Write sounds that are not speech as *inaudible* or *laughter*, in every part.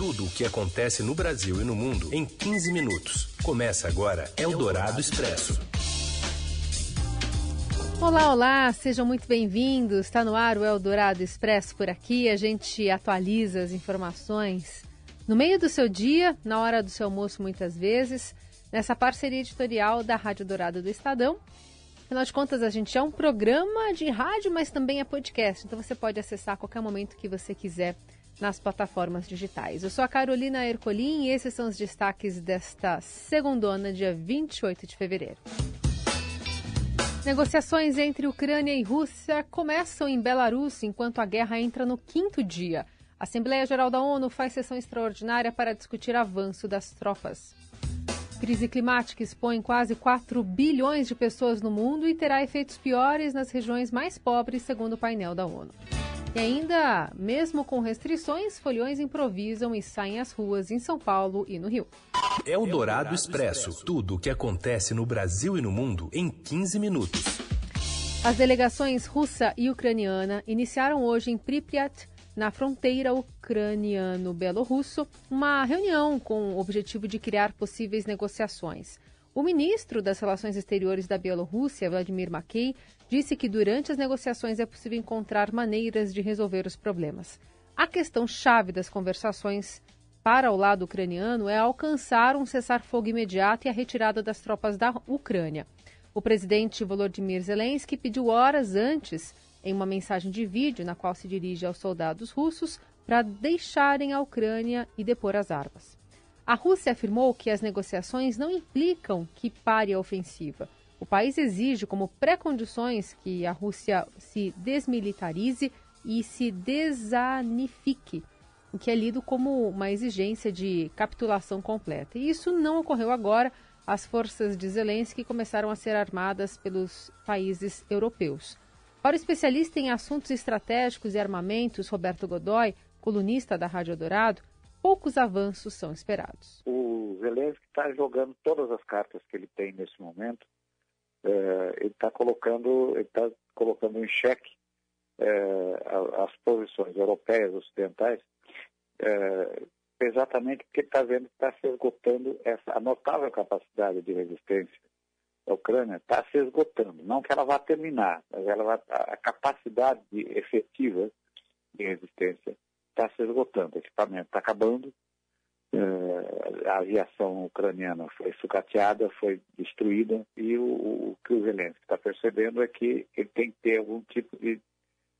Tudo o que acontece no Brasil e no mundo em 15 minutos. Começa agora Eldorado Expresso. Olá, olá, sejam muito bem-vindos. Está no ar o Eldorado Expresso por aqui. A gente atualiza as informações no meio do seu dia, na hora do seu almoço, muitas vezes, nessa parceria editorial da Rádio Dourado do Estadão. Afinal de contas, a gente é um programa de rádio, mas também é podcast. Então você pode acessar a qualquer momento que você quiser nas plataformas digitais. Eu sou a Carolina Ercolim e esses são os destaques desta segundona, dia 28 de fevereiro. Negociações entre Ucrânia e Rússia começam em Belarus enquanto a guerra entra no quinto dia. A Assembleia Geral da ONU faz sessão extraordinária para discutir avanço das tropas. Crise climática expõe quase 4 bilhões de pessoas no mundo e terá efeitos piores nas regiões mais pobres, segundo o painel da ONU. E ainda, mesmo com restrições, folhões improvisam e saem às ruas em São Paulo e no Rio. É o Dourado Expresso. Tudo o que acontece no Brasil e no mundo em 15 minutos. As delegações russa e ucraniana iniciaram hoje em Pripyat, na fronteira ucraniano-belorrusso, uma reunião com o objetivo de criar possíveis negociações. O ministro das Relações Exteriores da Bielorrússia, Vladimir Mackey, disse que durante as negociações é possível encontrar maneiras de resolver os problemas. A questão chave das conversações para o lado ucraniano é alcançar um cessar-fogo imediato e a retirada das tropas da Ucrânia. O presidente Volodymyr Zelensky pediu horas antes, em uma mensagem de vídeo na qual se dirige aos soldados russos, para deixarem a Ucrânia e depor as armas. A Rússia afirmou que as negociações não implicam que pare a ofensiva. O país exige como pré-condições que a Rússia se desmilitarize e se desanifique, o que é lido como uma exigência de capitulação completa. E isso não ocorreu agora. As forças de Zelensky começaram a ser armadas pelos países europeus. Para o especialista em assuntos estratégicos e armamentos, Roberto Godoy, colunista da Rádio Dourado, poucos avanços são esperados. O Zelensky está jogando todas as cartas que ele tem nesse momento. É, ele está colocando, tá colocando em xeque é, as posições europeias, ocidentais, é, exatamente porque está vendo que está se esgotando essa notável capacidade de resistência da Ucrânia está se esgotando. Não que ela vá terminar, mas ela vai, a capacidade efetiva de resistência está se esgotando, o equipamento está acabando, uh, a aviação ucraniana foi sucateada, foi destruída, e o, o que o Zelensky está percebendo é que ele tem que ter algum tipo de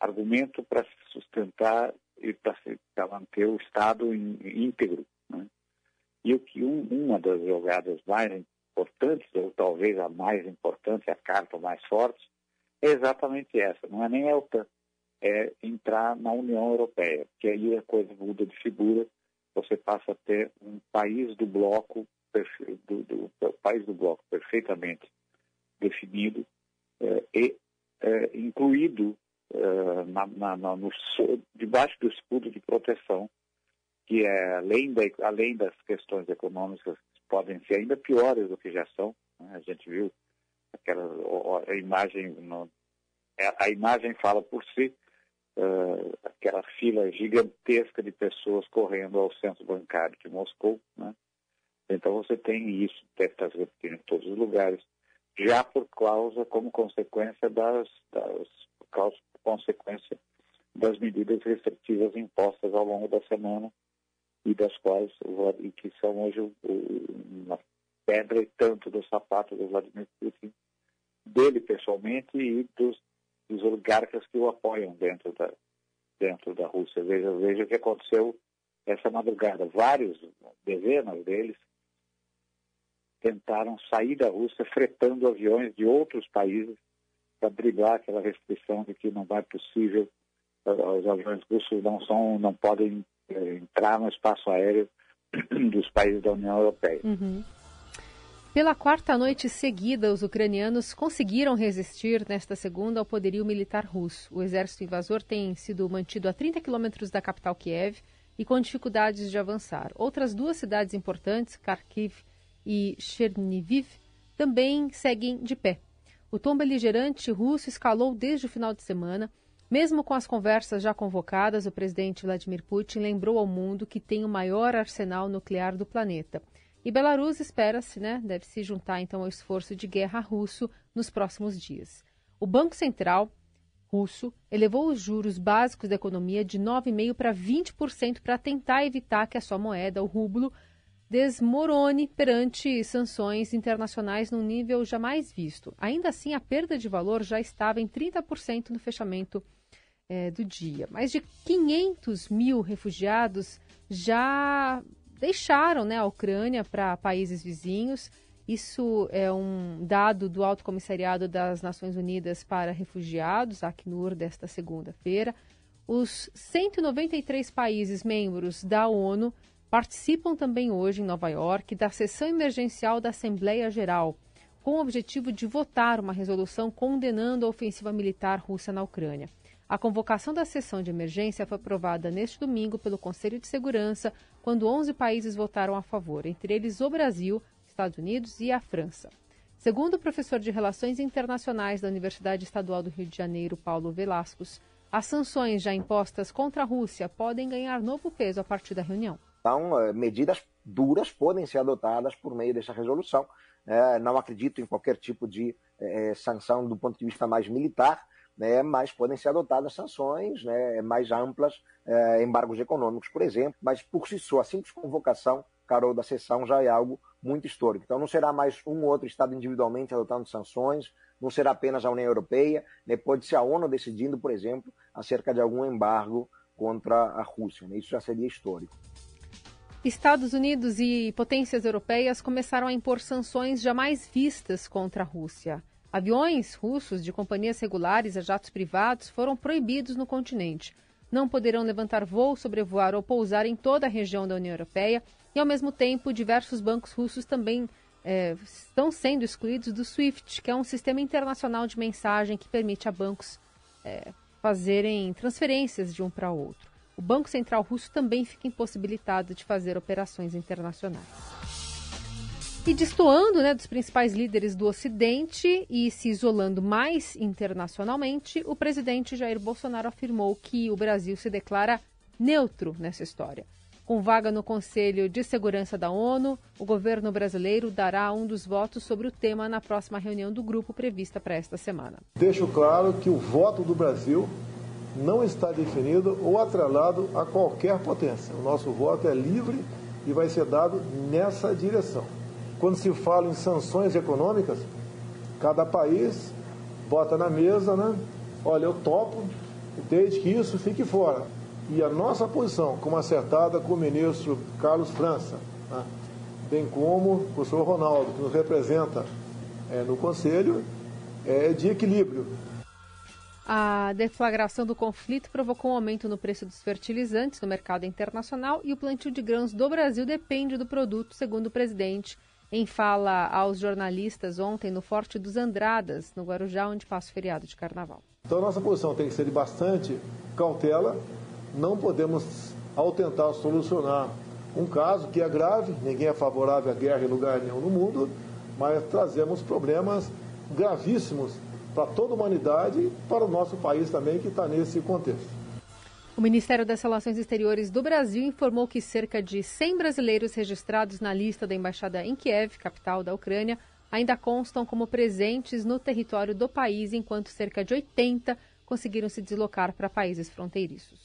argumento para se sustentar e para manter o Estado íntegro. Né? E o que um, uma das jogadas mais importantes, ou talvez a mais importante, a carta mais forte, é exatamente essa. Não é nem a OTAN, é entrar na União Europeia, que aí a coisa muda de figura, você passa a ter um país do bloco, do, do, do país do bloco perfeitamente definido é, e é, incluído é, na, na, na, no, debaixo do escudo de proteção, que é além, da, além das questões econômicas podem ser ainda piores do que já são. Né? A gente viu aquela a imagem, no, a imagem fala por si, uh, aquela fila gigantesca de pessoas correndo ao centro bancário de Moscou. Né? Então você tem isso, deve estar se repetindo em todos os lugares, já por causa, como consequência das, das causa, consequência das medidas restritivas impostas ao longo da semana e das quais e que são hoje uma pedra e tanto do sapato do Vladimir Putin, dele pessoalmente e dos dos oligarcas que o apoiam dentro da, dentro da Rússia. Veja, veja o que aconteceu essa madrugada. Vários, dezenas deles, tentaram sair da Rússia fretando aviões de outros países para driblar aquela restrição de que não é possível, eh, os aviões russos não, são, não podem entrar no espaço aéreo *clears throat* dos países da União Europeia. Uhum. Pela quarta noite seguida, os ucranianos conseguiram resistir nesta segunda ao poderio militar russo. O exército invasor tem sido mantido a 30 quilômetros da capital Kiev e com dificuldades de avançar. Outras duas cidades importantes, Kharkiv e Cherniviv, também seguem de pé. O tom beligerante russo escalou desde o final de semana. Mesmo com as conversas já convocadas, o presidente Vladimir Putin lembrou ao mundo que tem o maior arsenal nuclear do planeta. E Belarus espera-se, né, deve se juntar então ao esforço de guerra russo nos próximos dias. O Banco Central russo elevou os juros básicos da economia de 9,5% para 20% para tentar evitar que a sua moeda, o rublo, desmorone perante sanções internacionais num nível jamais visto. Ainda assim, a perda de valor já estava em 30% no fechamento é, do dia. Mais de 500 mil refugiados já deixaram né, a Ucrânia para países vizinhos. Isso é um dado do Alto Comissariado das Nações Unidas para Refugiados, Acnur, desta segunda-feira. Os 193 países membros da ONU participam também hoje em Nova York da sessão emergencial da Assembleia Geral, com o objetivo de votar uma resolução condenando a ofensiva militar russa na Ucrânia. A convocação da sessão de emergência foi aprovada neste domingo pelo Conselho de Segurança, quando 11 países votaram a favor, entre eles o Brasil, Estados Unidos e a França. Segundo o professor de Relações Internacionais da Universidade Estadual do Rio de Janeiro, Paulo Velascos, as sanções já impostas contra a Rússia podem ganhar novo peso a partir da reunião. Então, eh, medidas duras podem ser adotadas por meio dessa resolução. É, não acredito em qualquer tipo de é, sanção do ponto de vista mais militar, né, mas podem ser adotadas sanções né, mais amplas, embargos econômicos, por exemplo, mas por si só, a simples convocação, Carol, da sessão já é algo muito histórico. Então não será mais um ou outro Estado individualmente adotando sanções, não será apenas a União Europeia, né, pode ser a ONU decidindo, por exemplo, acerca de algum embargo contra a Rússia. Né, isso já seria histórico. Estados Unidos e potências europeias começaram a impor sanções jamais vistas contra a Rússia. Aviões russos de companhias regulares a jatos privados foram proibidos no continente. Não poderão levantar voo, sobrevoar ou pousar em toda a região da União Europeia e, ao mesmo tempo, diversos bancos russos também é, estão sendo excluídos do SWIFT, que é um sistema internacional de mensagem que permite a bancos é, fazerem transferências de um para outro o Banco Central russo também fica impossibilitado de fazer operações internacionais. E destoando né, dos principais líderes do Ocidente e se isolando mais internacionalmente, o presidente Jair Bolsonaro afirmou que o Brasil se declara neutro nessa história. Com vaga no Conselho de Segurança da ONU, o governo brasileiro dará um dos votos sobre o tema na próxima reunião do grupo prevista para esta semana. Deixo claro que o voto do Brasil não está definido ou atrelado a qualquer potência. O nosso voto é livre e vai ser dado nessa direção. Quando se fala em sanções econômicas, cada país bota na mesa, né? Olha, eu topo, desde que isso fique fora. E a nossa posição, como acertada com o ministro Carlos França, né? bem como o professor Ronaldo, que nos representa é, no Conselho, é de equilíbrio. A deflagração do conflito provocou um aumento no preço dos fertilizantes no mercado internacional e o plantio de grãos do Brasil depende do produto, segundo o presidente, em fala aos jornalistas ontem no Forte dos Andradas, no Guarujá, onde passa o feriado de carnaval. Então, nossa posição tem que ser de bastante cautela. Não podemos, ao tentar solucionar um caso que é grave, ninguém é favorável à guerra em lugar nenhum no mundo, mas trazemos problemas gravíssimos para toda a humanidade e para o nosso país também, que está nesse contexto. O Ministério das Relações Exteriores do Brasil informou que cerca de 100 brasileiros registrados na lista da embaixada em Kiev, capital da Ucrânia, ainda constam como presentes no território do país, enquanto cerca de 80 conseguiram se deslocar para países fronteiriços.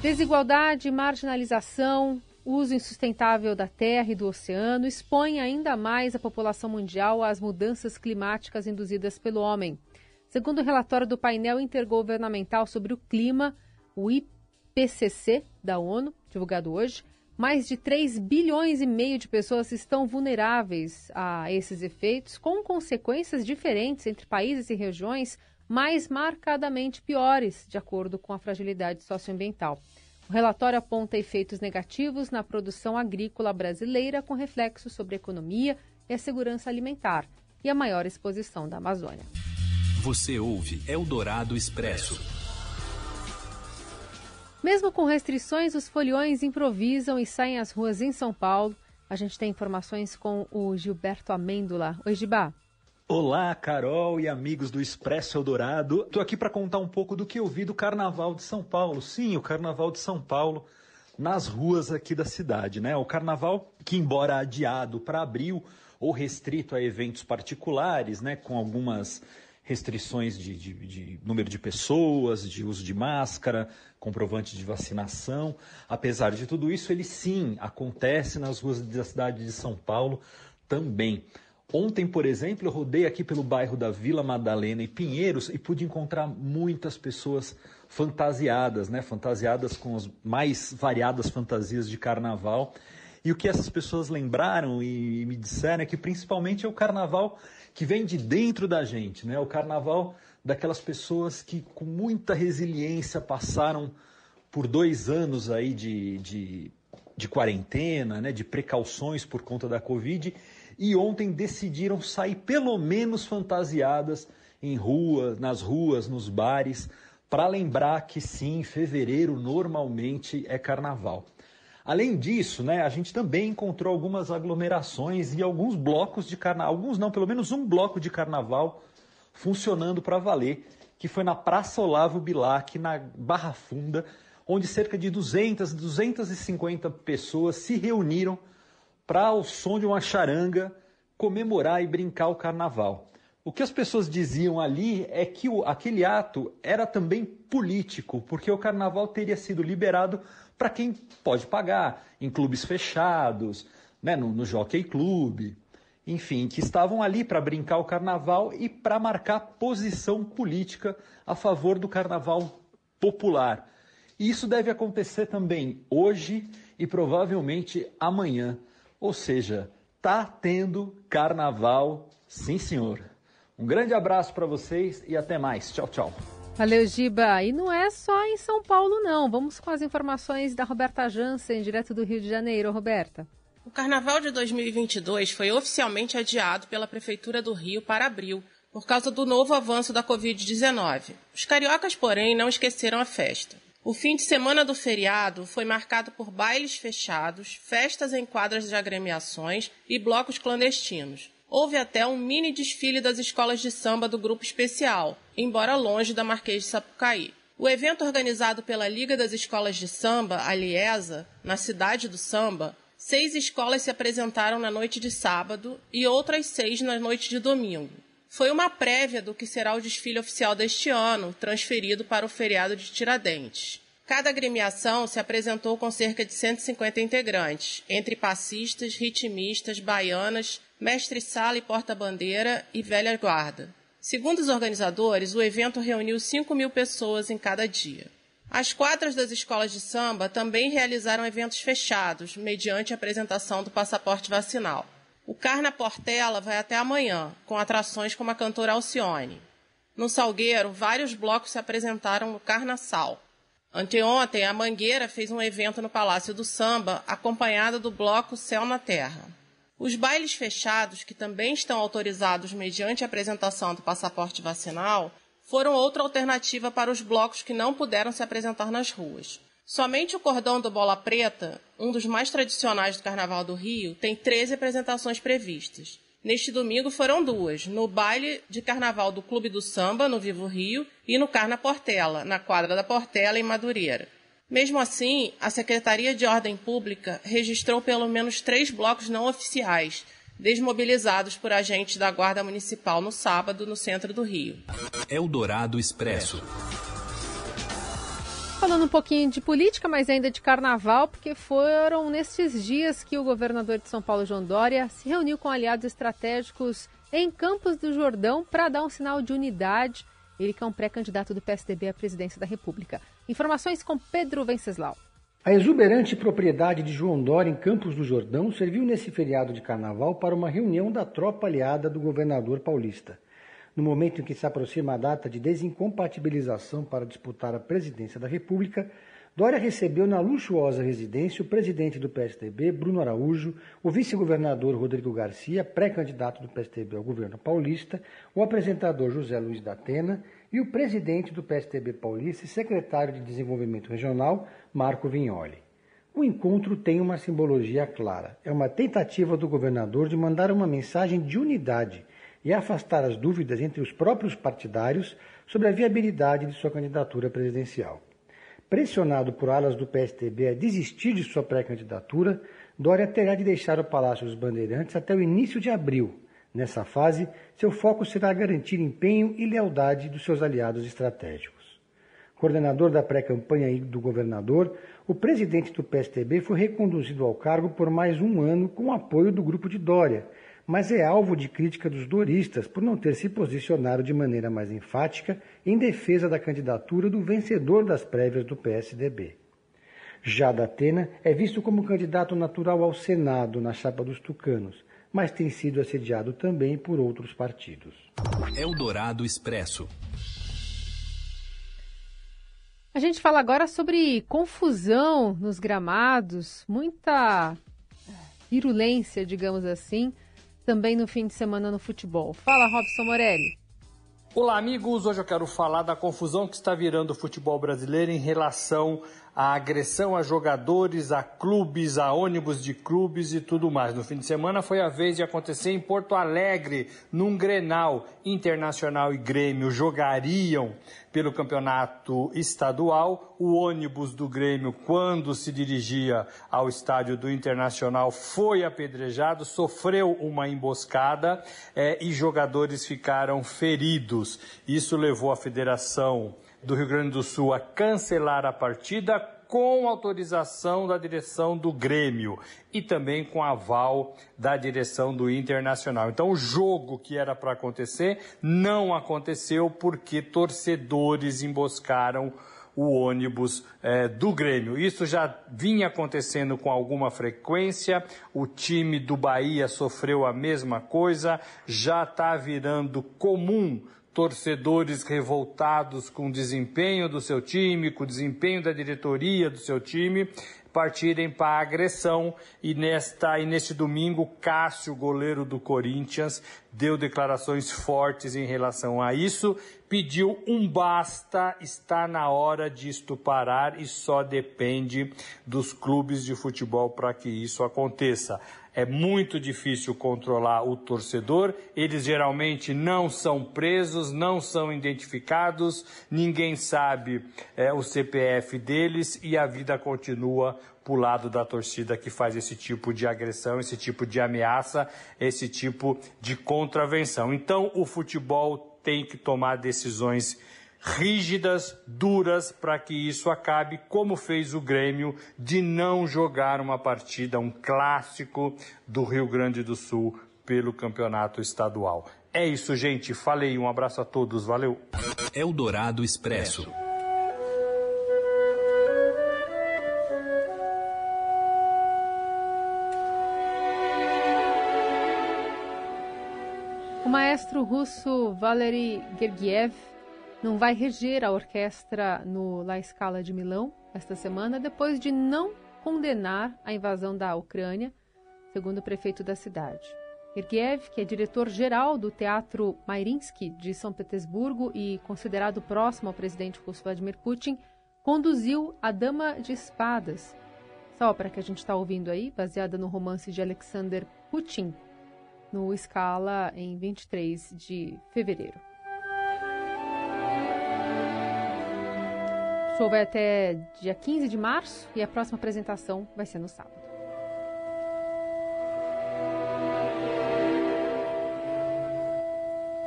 Desigualdade, marginalização, uso insustentável da terra e do oceano expõe ainda mais a população mundial às mudanças climáticas induzidas pelo homem. Segundo o relatório do painel intergovernamental sobre o clima, o IPCC da ONU, divulgado hoje, mais de 3 bilhões e meio de pessoas estão vulneráveis a esses efeitos, com consequências diferentes entre países e regiões, mais marcadamente piores, de acordo com a fragilidade socioambiental. O relatório aponta efeitos negativos na produção agrícola brasileira, com reflexos sobre a economia e a segurança alimentar e a maior exposição da Amazônia. Você ouve Eldorado Expresso. Mesmo com restrições, os foliões improvisam e saem às ruas em São Paulo. A gente tem informações com o Gilberto Amêndola. Oi, Gibá. Olá, Carol e amigos do Expresso Eldorado. Estou aqui para contar um pouco do que eu vi do Carnaval de São Paulo. Sim, o Carnaval de São Paulo nas ruas aqui da cidade, né? O Carnaval que, embora adiado para abril ou restrito a eventos particulares, né, com algumas restrições de, de, de, número de pessoas, de uso de máscara, comprovante de vacinação. Apesar de tudo isso, ele sim acontece nas ruas da cidade de São Paulo também. Ontem, por exemplo, eu rodei aqui pelo bairro da Vila Madalena e Pinheiros e pude encontrar muitas pessoas fantasiadas, né? Fantasiadas com as mais variadas fantasias de carnaval. E o que essas pessoas lembraram e me disseram é que principalmente é o carnaval que vem de dentro da gente, né? O carnaval daquelas pessoas que com muita resiliência passaram por dois anos aí de, de, de quarentena, né? De precauções por conta da Covid e ontem decidiram sair pelo menos fantasiadas em rua, nas ruas, nos bares, para lembrar que sim, fevereiro normalmente é carnaval. Além disso, né, a gente também encontrou algumas aglomerações e alguns blocos de carnaval, alguns não, pelo menos um bloco de carnaval funcionando para valer, que foi na Praça Olavo Bilac, na Barra Funda, onde cerca de 200, 250 pessoas se reuniram para, ao som de uma charanga, comemorar e brincar o carnaval. O que as pessoas diziam ali é que o, aquele ato era também político, porque o carnaval teria sido liberado para quem pode pagar, em clubes fechados, né, no, no Jockey Club, enfim, que estavam ali para brincar o carnaval e para marcar posição política a favor do carnaval popular. E isso deve acontecer também hoje e provavelmente amanhã. Ou seja, tá tendo carnaval, sim senhor. Um grande abraço para vocês e até mais. Tchau, tchau. Valeu, Giba. E não é só em São Paulo, não. Vamos com as informações da Roberta Jansen, direto do Rio de Janeiro. Roberta. O Carnaval de 2022 foi oficialmente adiado pela Prefeitura do Rio para abril, por causa do novo avanço da Covid-19. Os cariocas, porém, não esqueceram a festa. O fim de semana do feriado foi marcado por bailes fechados, festas em quadras de agremiações e blocos clandestinos. Houve até um mini desfile das escolas de samba do grupo especial, embora longe da Marquês de Sapucaí. O evento organizado pela Liga das Escolas de Samba, a Liesa, na cidade do samba, seis escolas se apresentaram na noite de sábado e outras seis na noite de domingo foi uma prévia do que será o desfile oficial deste ano, transferido para o feriado de Tiradentes. Cada agremiação se apresentou com cerca de 150 integrantes, entre passistas, ritmistas, baianas, mestre-sala e porta-bandeira e velha guarda. Segundo os organizadores, o evento reuniu 5 mil pessoas em cada dia. As quadras das escolas de samba também realizaram eventos fechados, mediante a apresentação do passaporte vacinal. O Carna Portela vai até amanhã, com atrações como a cantora Alcione. No Salgueiro, vários blocos se apresentaram no Carnaçal. Anteontem, a Mangueira fez um evento no Palácio do Samba, acompanhada do bloco Céu na Terra. Os bailes fechados, que também estão autorizados mediante a apresentação do passaporte vacinal, foram outra alternativa para os blocos que não puderam se apresentar nas ruas. Somente o cordão do Bola Preta, um dos mais tradicionais do Carnaval do Rio, tem 13 apresentações previstas. Neste domingo foram duas, no baile de carnaval do Clube do Samba, no Vivo Rio, e no Carna Portela, na quadra da Portela, em Madureira. Mesmo assim, a Secretaria de Ordem Pública registrou pelo menos três blocos não oficiais, desmobilizados por agentes da Guarda Municipal no sábado, no centro do Rio. Eldorado Expresso. Falando um pouquinho de política, mas ainda de carnaval, porque foram nestes dias que o governador de São Paulo, João Dória, se reuniu com aliados estratégicos em Campos do Jordão para dar um sinal de unidade. Ele que é um pré-candidato do PSDB à presidência da República. Informações com Pedro Venceslau. A exuberante propriedade de João Dória em Campos do Jordão serviu nesse feriado de carnaval para uma reunião da tropa aliada do governador paulista. No momento em que se aproxima a data de desincompatibilização para disputar a presidência da República, Dória recebeu na luxuosa residência o presidente do PSDB, Bruno Araújo, o vice-governador Rodrigo Garcia, pré-candidato do PSDB ao governo paulista, o apresentador José Luiz da Atena e o presidente do PSDB paulista e secretário de Desenvolvimento Regional, Marco Vignoli. O encontro tem uma simbologia clara. É uma tentativa do governador de mandar uma mensagem de unidade e afastar as dúvidas entre os próprios partidários sobre a viabilidade de sua candidatura presidencial. Pressionado por alas do PSDB a desistir de sua pré-candidatura, Dória terá de deixar o Palácio dos Bandeirantes até o início de abril. Nessa fase, seu foco será garantir empenho e lealdade dos seus aliados estratégicos. Coordenador da pré-campanha do governador, o presidente do PSDB foi reconduzido ao cargo por mais um ano com o apoio do grupo de Dória, mas é alvo de crítica dos doristas por não ter se posicionado de maneira mais enfática em defesa da candidatura do vencedor das prévias do PSDB. Já Datena é visto como candidato natural ao Senado na chapa dos tucanos, mas tem sido assediado também por outros partidos. Eldorado Expresso. A gente fala agora sobre confusão nos gramados, muita virulência, digamos assim, também no fim de semana no futebol. Fala, Robson Morelli. Olá, amigos. Hoje eu quero falar da confusão que está virando o futebol brasileiro em relação à agressão a jogadores, a clubes, a ônibus de clubes e tudo mais. No fim de semana foi a vez de acontecer em Porto Alegre, num Grenal Internacional e Grêmio jogariam pelo campeonato estadual. O ônibus do Grêmio, quando se dirigia ao estádio do Internacional, foi apedrejado, sofreu uma emboscada eh, e jogadores ficaram feridos. Isso levou a federação do Rio Grande do Sul a cancelar a partida com autorização da direção do Grêmio e também com aval da direção do Internacional. Então, o jogo que era para acontecer não aconteceu porque torcedores emboscaram o ônibus é, do Grêmio. Isso já vinha acontecendo com alguma frequência, o time do Bahia sofreu a mesma coisa, já está virando comum torcedores revoltados com o desempenho do seu time, com o desempenho da diretoria do seu time, partirem para a agressão. E nesta e neste domingo Cássio, goleiro do Corinthians, deu declarações fortes em relação a isso, pediu um basta, está na hora de isto parar e só depende dos clubes de futebol para que isso aconteça é muito difícil controlar o torcedor, eles geralmente não são presos, não são identificados, ninguém sabe é, o CPF deles e a vida continua para o lado da torcida que faz esse tipo de agressão, esse tipo de ameaça, esse tipo de contravenção. Então o futebol tem que tomar decisões rígidas, duras, para que isso acabe, como fez o Grêmio, de não jogar uma partida, um clássico do Rio Grande do Sul pelo campeonato estadual. É isso, gente. Falei. Um abraço a todos. Valeu. Eldorado Expresso. O maestro russo Valery Gergiev não vai reger a orquestra no La Scala de Milão esta semana, depois de não condenar a invasão da Ucrânia, segundo o prefeito da cidade. Ergiev, que é diretor-geral do Teatro Mairinsky de São Petersburgo e considerado próximo ao presidente russo Vladimir Putin, conduziu A Dama de Espadas, essa ópera que a gente está ouvindo aí, baseada no romance de Alexander Putin, no Scala em 23 de fevereiro. Show vai até dia 15 de março e a próxima apresentação vai ser no sábado.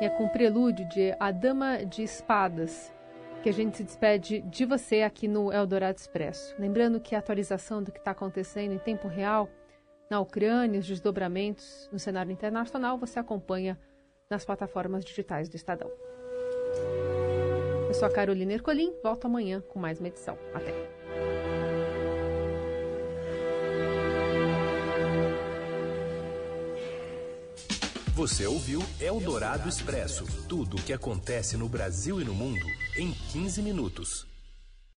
E é com o prelúdio de A Dama de Espadas que a gente se despede de você aqui no Eldorado Expresso. Lembrando que a atualização do que está acontecendo em tempo real na Ucrânia, os desdobramentos no cenário internacional, você acompanha nas plataformas digitais do Estadão. Eu sou a Carolina Ercolim, volto amanhã com mais uma edição. Até! Você ouviu Eldorado Expresso tudo o que acontece no Brasil e no mundo em 15 minutos.